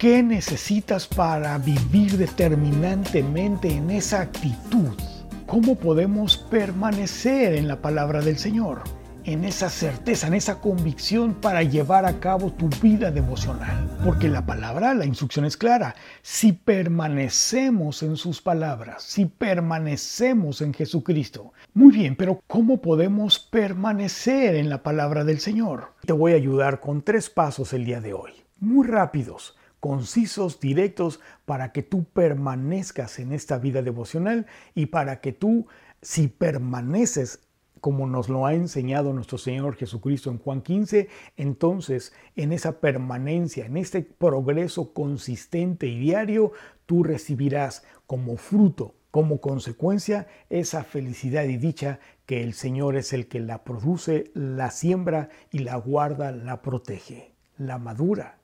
¿Qué necesitas para vivir determinantemente en esa actitud? ¿Cómo podemos permanecer en la palabra del Señor? En esa certeza, en esa convicción para llevar a cabo tu vida devocional. Porque la palabra, la instrucción es clara. Si permanecemos en sus palabras, si permanecemos en Jesucristo. Muy bien, pero ¿cómo podemos permanecer en la palabra del Señor? Te voy a ayudar con tres pasos el día de hoy. Muy rápidos concisos, directos, para que tú permanezcas en esta vida devocional y para que tú, si permaneces como nos lo ha enseñado nuestro Señor Jesucristo en Juan 15, entonces en esa permanencia, en este progreso consistente y diario, tú recibirás como fruto, como consecuencia, esa felicidad y dicha que el Señor es el que la produce, la siembra y la guarda, la protege, la madura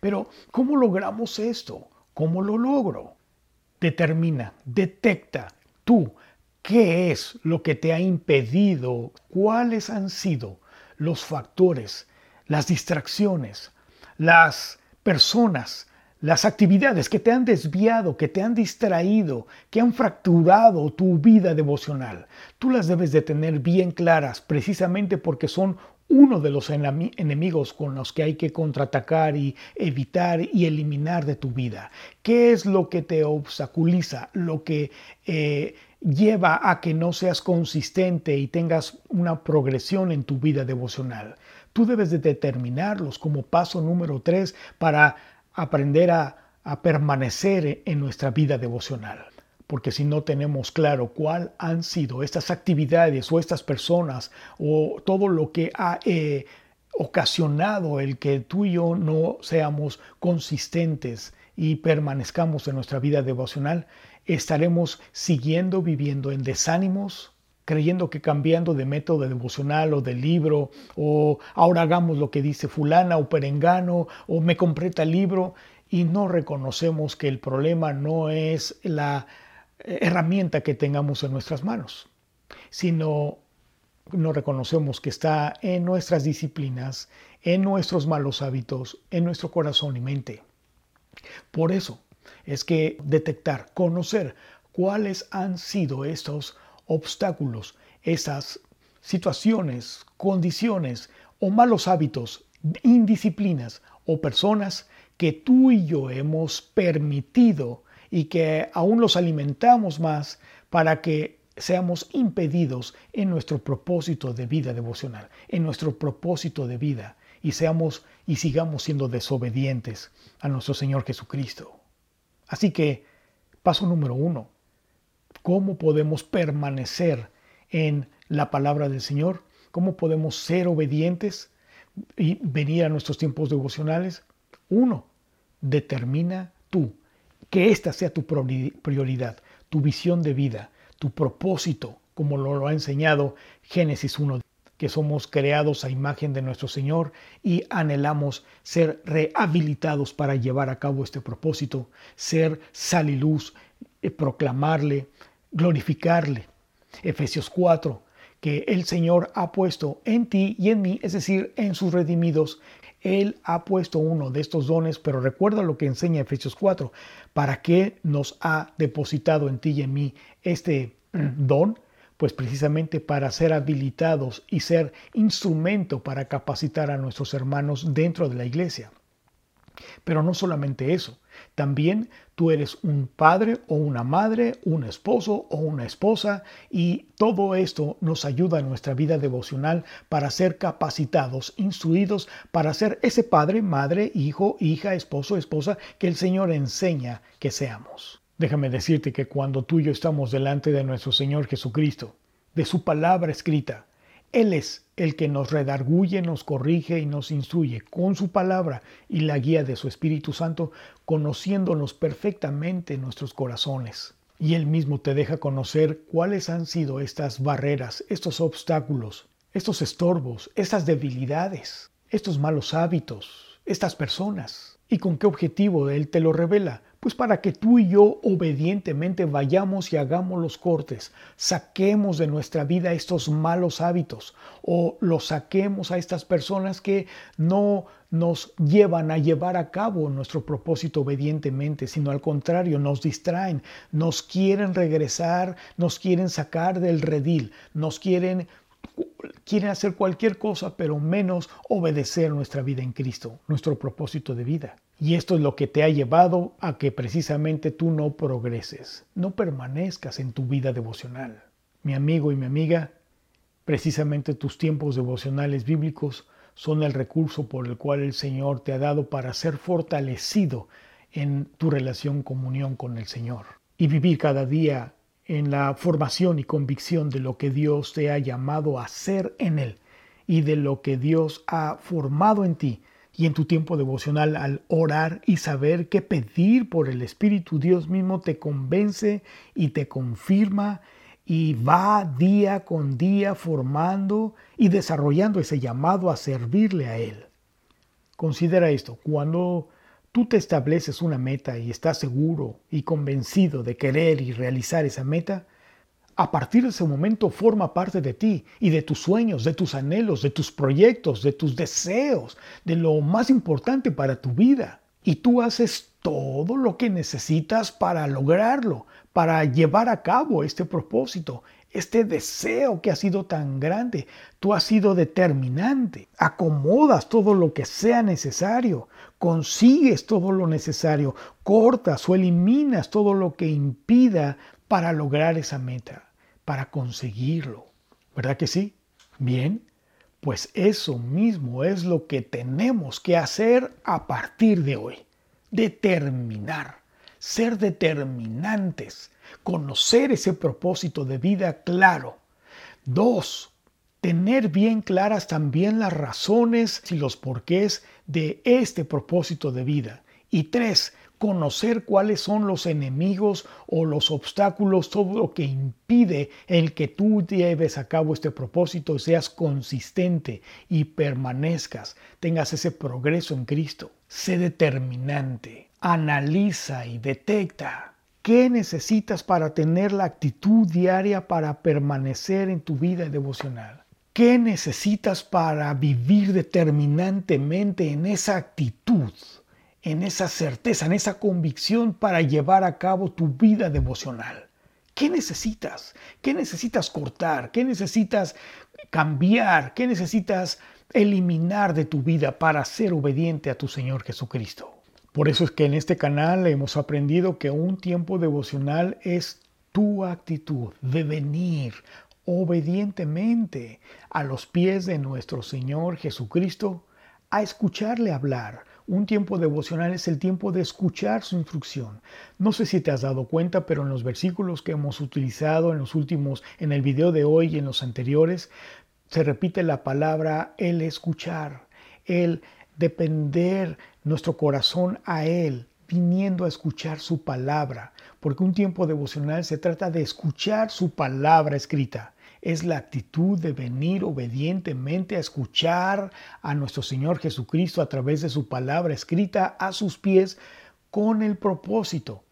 pero, ¿cómo logramos esto? ¿Cómo lo logro? Determina, detecta tú qué es lo que te ha impedido, cuáles han sido los factores, las distracciones, las personas, las actividades que te han desviado, que te han distraído, que han fracturado tu vida devocional. Tú las debes de tener bien claras precisamente porque son uno de los enemigos con los que hay que contraatacar y evitar y eliminar de tu vida. ¿Qué es lo que te obstaculiza, lo que eh, lleva a que no seas consistente y tengas una progresión en tu vida devocional? Tú debes de determinarlos como paso número tres para aprender a permanecer en nuestra vida devocional porque si no tenemos claro cuál han sido estas actividades o estas personas o todo lo que ha eh, ocasionado el que tú y yo no seamos consistentes y permanezcamos en nuestra vida devocional, estaremos siguiendo viviendo en desánimos, creyendo que cambiando de método devocional o de libro, o ahora hagamos lo que dice fulana o perengano, o me compré tal libro, y no reconocemos que el problema no es la herramienta que tengamos en nuestras manos, sino no reconocemos que está en nuestras disciplinas, en nuestros malos hábitos, en nuestro corazón y mente. Por eso es que detectar, conocer cuáles han sido estos obstáculos, esas situaciones, condiciones o malos hábitos, indisciplinas o personas que tú y yo hemos permitido y que aún los alimentamos más para que seamos impedidos en nuestro propósito de vida devocional, en nuestro propósito de vida y seamos y sigamos siendo desobedientes a nuestro Señor Jesucristo. Así que, paso número uno, ¿cómo podemos permanecer en la palabra del Señor? ¿Cómo podemos ser obedientes y venir a nuestros tiempos devocionales? Uno, determina tú que esta sea tu prioridad, tu visión de vida, tu propósito, como lo ha enseñado Génesis 1, que somos creados a imagen de nuestro Señor y anhelamos ser rehabilitados para llevar a cabo este propósito, ser sal y luz, eh, proclamarle, glorificarle. Efesios 4, que el Señor ha puesto en ti y en mí, es decir, en sus redimidos, él ha puesto uno de estos dones, pero recuerda lo que enseña Efesios 4. ¿Para qué nos ha depositado en ti y en mí este don? Pues precisamente para ser habilitados y ser instrumento para capacitar a nuestros hermanos dentro de la iglesia. Pero no solamente eso, también tú eres un padre o una madre, un esposo o una esposa y todo esto nos ayuda en nuestra vida devocional para ser capacitados, instruidos para ser ese padre, madre, hijo, hija, esposo, esposa que el Señor enseña que seamos. Déjame decirte que cuando tú y yo estamos delante de nuestro Señor Jesucristo, de su palabra escrita, él es el que nos redarguye, nos corrige y nos instruye con su palabra y la guía de su Espíritu Santo, conociéndonos perfectamente nuestros corazones. Y Él mismo te deja conocer cuáles han sido estas barreras, estos obstáculos, estos estorbos, estas debilidades, estos malos hábitos, estas personas. ¿Y con qué objetivo Él te lo revela? Pues para que tú y yo obedientemente vayamos y hagamos los cortes, saquemos de nuestra vida estos malos hábitos o los saquemos a estas personas que no nos llevan a llevar a cabo nuestro propósito obedientemente, sino al contrario, nos distraen, nos quieren regresar, nos quieren sacar del redil, nos quieren quieren hacer cualquier cosa, pero menos obedecer nuestra vida en Cristo, nuestro propósito de vida. Y esto es lo que te ha llevado a que precisamente tú no progreses, no permanezcas en tu vida devocional. Mi amigo y mi amiga, precisamente tus tiempos devocionales bíblicos son el recurso por el cual el Señor te ha dado para ser fortalecido en tu relación comunión con el Señor y vivir cada día en la formación y convicción de lo que Dios te ha llamado a ser en Él y de lo que Dios ha formado en ti y en tu tiempo devocional al orar y saber qué pedir por el Espíritu, Dios mismo te convence y te confirma y va día con día formando y desarrollando ese llamado a servirle a Él. Considera esto, cuando tú te estableces una meta y estás seguro y convencido de querer y realizar esa meta, a partir de ese momento forma parte de ti y de tus sueños, de tus anhelos, de tus proyectos, de tus deseos, de lo más importante para tu vida. Y tú haces todo lo que necesitas para lograrlo, para llevar a cabo este propósito, este deseo que ha sido tan grande. Tú has sido determinante, acomodas todo lo que sea necesario, consigues todo lo necesario, cortas o eliminas todo lo que impida para lograr esa meta para conseguirlo. ¿Verdad que sí? Bien, pues eso mismo es lo que tenemos que hacer a partir de hoy. Determinar, ser determinantes, conocer ese propósito de vida claro. Dos, tener bien claras también las razones y los porqués de este propósito de vida. Y tres, conocer cuáles son los enemigos o los obstáculos, todo lo que impide el que tú lleves a cabo este propósito, seas consistente y permanezcas, tengas ese progreso en Cristo. Sé determinante, analiza y detecta qué necesitas para tener la actitud diaria para permanecer en tu vida devocional. ¿Qué necesitas para vivir determinantemente en esa actitud? en esa certeza, en esa convicción para llevar a cabo tu vida devocional. ¿Qué necesitas? ¿Qué necesitas cortar? ¿Qué necesitas cambiar? ¿Qué necesitas eliminar de tu vida para ser obediente a tu Señor Jesucristo? Por eso es que en este canal hemos aprendido que un tiempo devocional es tu actitud de venir obedientemente a los pies de nuestro Señor Jesucristo a escucharle hablar, un tiempo devocional es el tiempo de escuchar su instrucción. No sé si te has dado cuenta, pero en los versículos que hemos utilizado en los últimos, en el video de hoy y en los anteriores, se repite la palabra el escuchar, el depender nuestro corazón a Él, viniendo a escuchar su palabra, porque un tiempo devocional se trata de escuchar su palabra escrita es la actitud de venir obedientemente a escuchar a nuestro Señor Jesucristo a través de su palabra escrita a sus pies con el propósito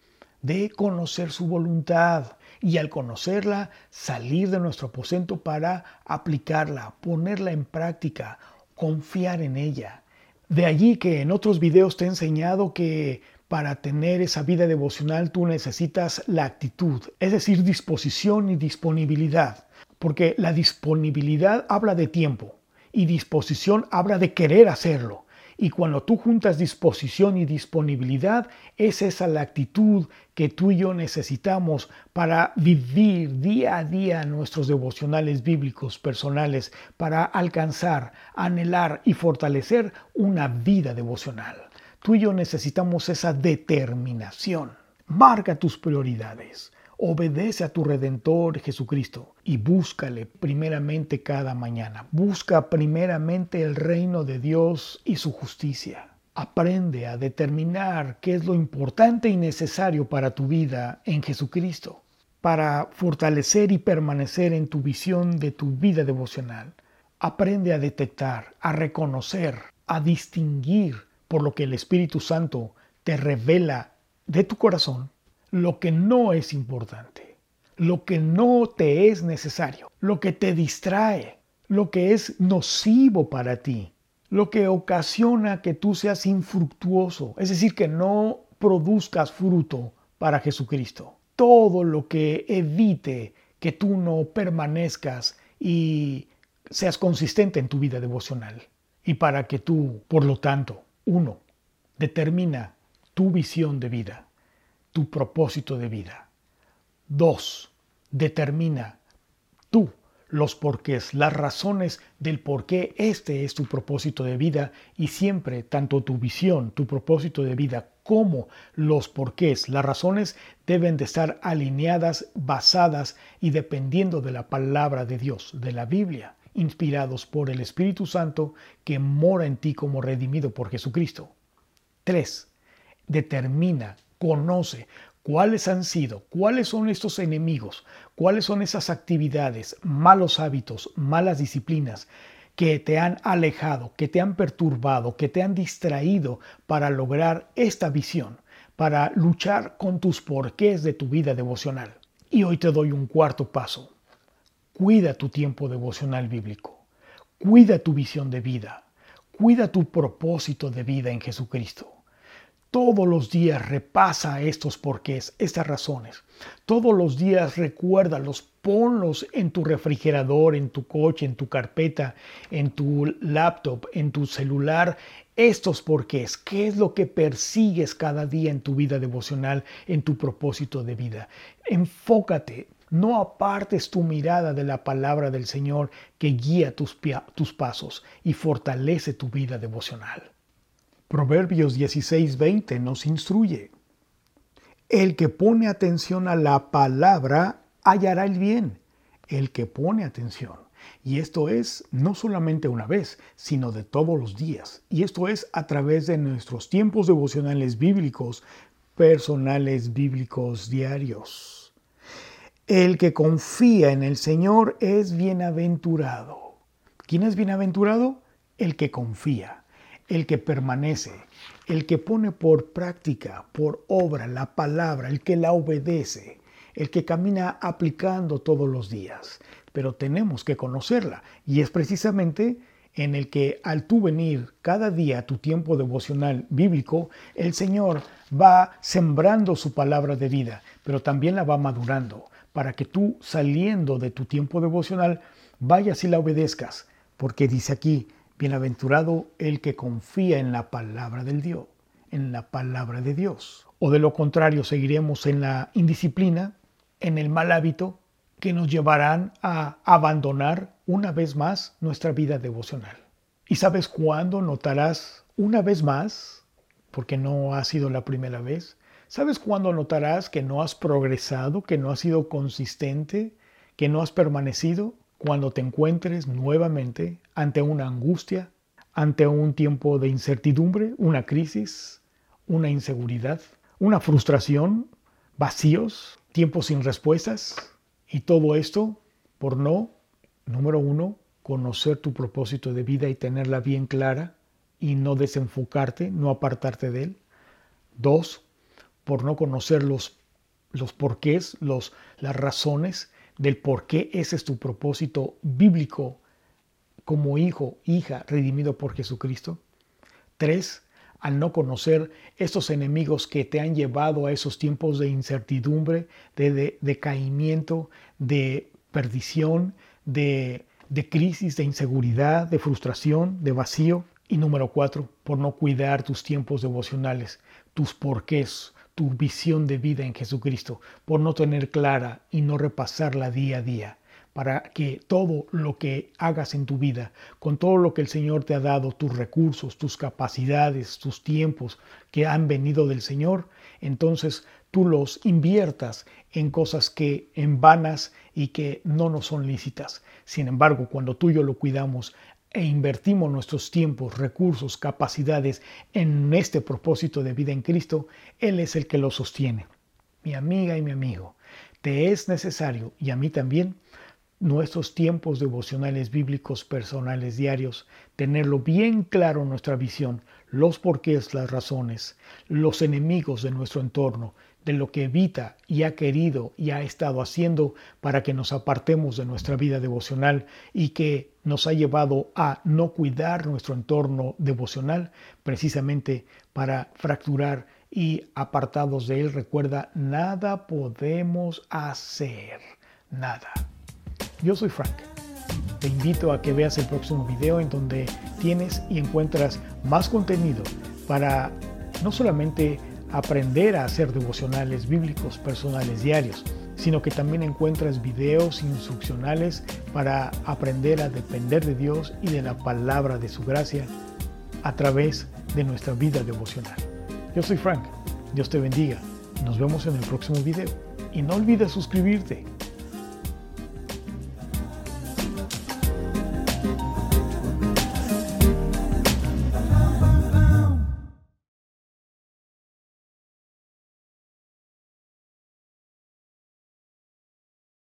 de conocer su voluntad y al conocerla salir de nuestro aposento para aplicarla, ponerla en práctica, confiar en ella. De allí que en otros videos te he enseñado que para tener esa vida devocional tú necesitas la actitud, es decir, disposición y disponibilidad porque la disponibilidad habla de tiempo y disposición habla de querer hacerlo. Y cuando tú juntas disposición y disponibilidad, es esa la actitud que tú y yo necesitamos para vivir día a día nuestros devocionales bíblicos personales, para alcanzar, anhelar y fortalecer una vida devocional. Tú y yo necesitamos esa determinación. Marca tus prioridades. Obedece a tu Redentor Jesucristo y búscale primeramente cada mañana. Busca primeramente el reino de Dios y su justicia. Aprende a determinar qué es lo importante y necesario para tu vida en Jesucristo, para fortalecer y permanecer en tu visión de tu vida devocional. Aprende a detectar, a reconocer, a distinguir por lo que el Espíritu Santo te revela de tu corazón lo que no es importante, lo que no te es necesario, lo que te distrae, lo que es nocivo para ti. lo que ocasiona que tú seas infructuoso, es decir, que no produzcas fruto para Jesucristo. Todo lo que evite que tú no permanezcas y seas consistente en tu vida devocional. Y para que tú, por lo tanto, uno, determina tu visión de vida, tu propósito de vida. Dos, determina tú los porqués, las razones del por qué este es tu propósito de vida y siempre tanto tu visión, tu propósito de vida como los porqués, las razones deben de estar alineadas, basadas y dependiendo de la palabra de Dios, de la Biblia, inspirados por el Espíritu Santo que mora en ti como redimido por Jesucristo. 3. Determina, conoce cuáles han sido, cuáles son estos enemigos, cuáles son esas actividades, malos hábitos, malas disciplinas que te han alejado, que te han perturbado, que te han distraído para lograr esta visión, para luchar con tus porqués de tu vida devocional. Y hoy te doy un cuarto paso. Cuida tu tiempo devocional bíblico. Cuida tu visión de vida. Cuida tu propósito de vida en Jesucristo. Todos los días repasa estos porqués, estas razones. Todos los días recuérdalos, ponlos en tu refrigerador, en tu coche, en tu carpeta, en tu laptop, en tu celular. Estos porqués, ¿qué es lo que persigues cada día en tu vida devocional, en tu propósito de vida? Enfócate, no apartes tu mirada de la palabra del Señor que guía tus, tus pasos y fortalece tu vida devocional. Proverbios 16:20 nos instruye. El que pone atención a la palabra hallará el bien. El que pone atención. Y esto es no solamente una vez, sino de todos los días. Y esto es a través de nuestros tiempos devocionales bíblicos, personales bíblicos diarios. El que confía en el Señor es bienaventurado. ¿Quién es bienaventurado? El que confía el que permanece, el que pone por práctica, por obra la palabra, el que la obedece, el que camina aplicando todos los días. Pero tenemos que conocerla y es precisamente en el que al tú venir cada día a tu tiempo devocional bíblico, el Señor va sembrando su palabra de vida, pero también la va madurando para que tú saliendo de tu tiempo devocional vayas y la obedezcas, porque dice aquí, Bienaventurado el que confía en la palabra del Dios, en la palabra de Dios. O de lo contrario, seguiremos en la indisciplina, en el mal hábito, que nos llevarán a abandonar una vez más nuestra vida devocional. ¿Y sabes cuándo notarás una vez más, porque no ha sido la primera vez, ¿sabes cuándo notarás que no has progresado, que no has sido consistente, que no has permanecido? Cuando te encuentres nuevamente ante una angustia, ante un tiempo de incertidumbre, una crisis, una inseguridad, una frustración, vacíos, tiempos sin respuestas y todo esto por no, número uno, conocer tu propósito de vida y tenerla bien clara y no desenfocarte, no apartarte de él. Dos, por no conocer los, los porqués, los, las razones del por qué ese es tu propósito bíblico como hijo, hija, redimido por Jesucristo. Tres, al no conocer estos enemigos que te han llevado a esos tiempos de incertidumbre, de, decaimiento, de perdición, de, de crisis, de inseguridad, de frustración, de vacío. Y número cuatro, por no cuidar tus tiempos devocionales, tus porqués, tu visión de vida en Jesucristo, por no tener clara y no repasarla día a día, para que todo lo que hagas en tu vida, con todo lo que el Señor te ha dado, tus recursos, tus capacidades, tus tiempos que han venido del Señor, entonces tú los inviertas en cosas que en vanas y que no nos son lícitas. Sin embargo, cuando tú y yo lo cuidamos, e invertimos nuestros tiempos, recursos, capacidades en este propósito de vida en Cristo, Él es el que lo sostiene. Mi amiga y mi amigo, te es necesario, y a mí también, nuestros tiempos devocionales bíblicos personales diarios, tenerlo bien claro nuestra visión, los porqués, las razones, los enemigos de nuestro entorno, de lo que evita y ha querido y ha estado haciendo para que nos apartemos de nuestra vida devocional y que nos ha llevado a no cuidar nuestro entorno devocional precisamente para fracturar y apartados de él, recuerda, nada podemos hacer, nada. Yo soy Frank. Te invito a que veas el próximo video en donde tienes y encuentras más contenido para no solamente aprender a hacer devocionales bíblicos personales diarios, sino que también encuentras videos instruccionales para aprender a depender de Dios y de la palabra de su gracia a través de nuestra vida devocional. Yo soy Frank, Dios te bendiga, nos vemos en el próximo video. Y no olvides suscribirte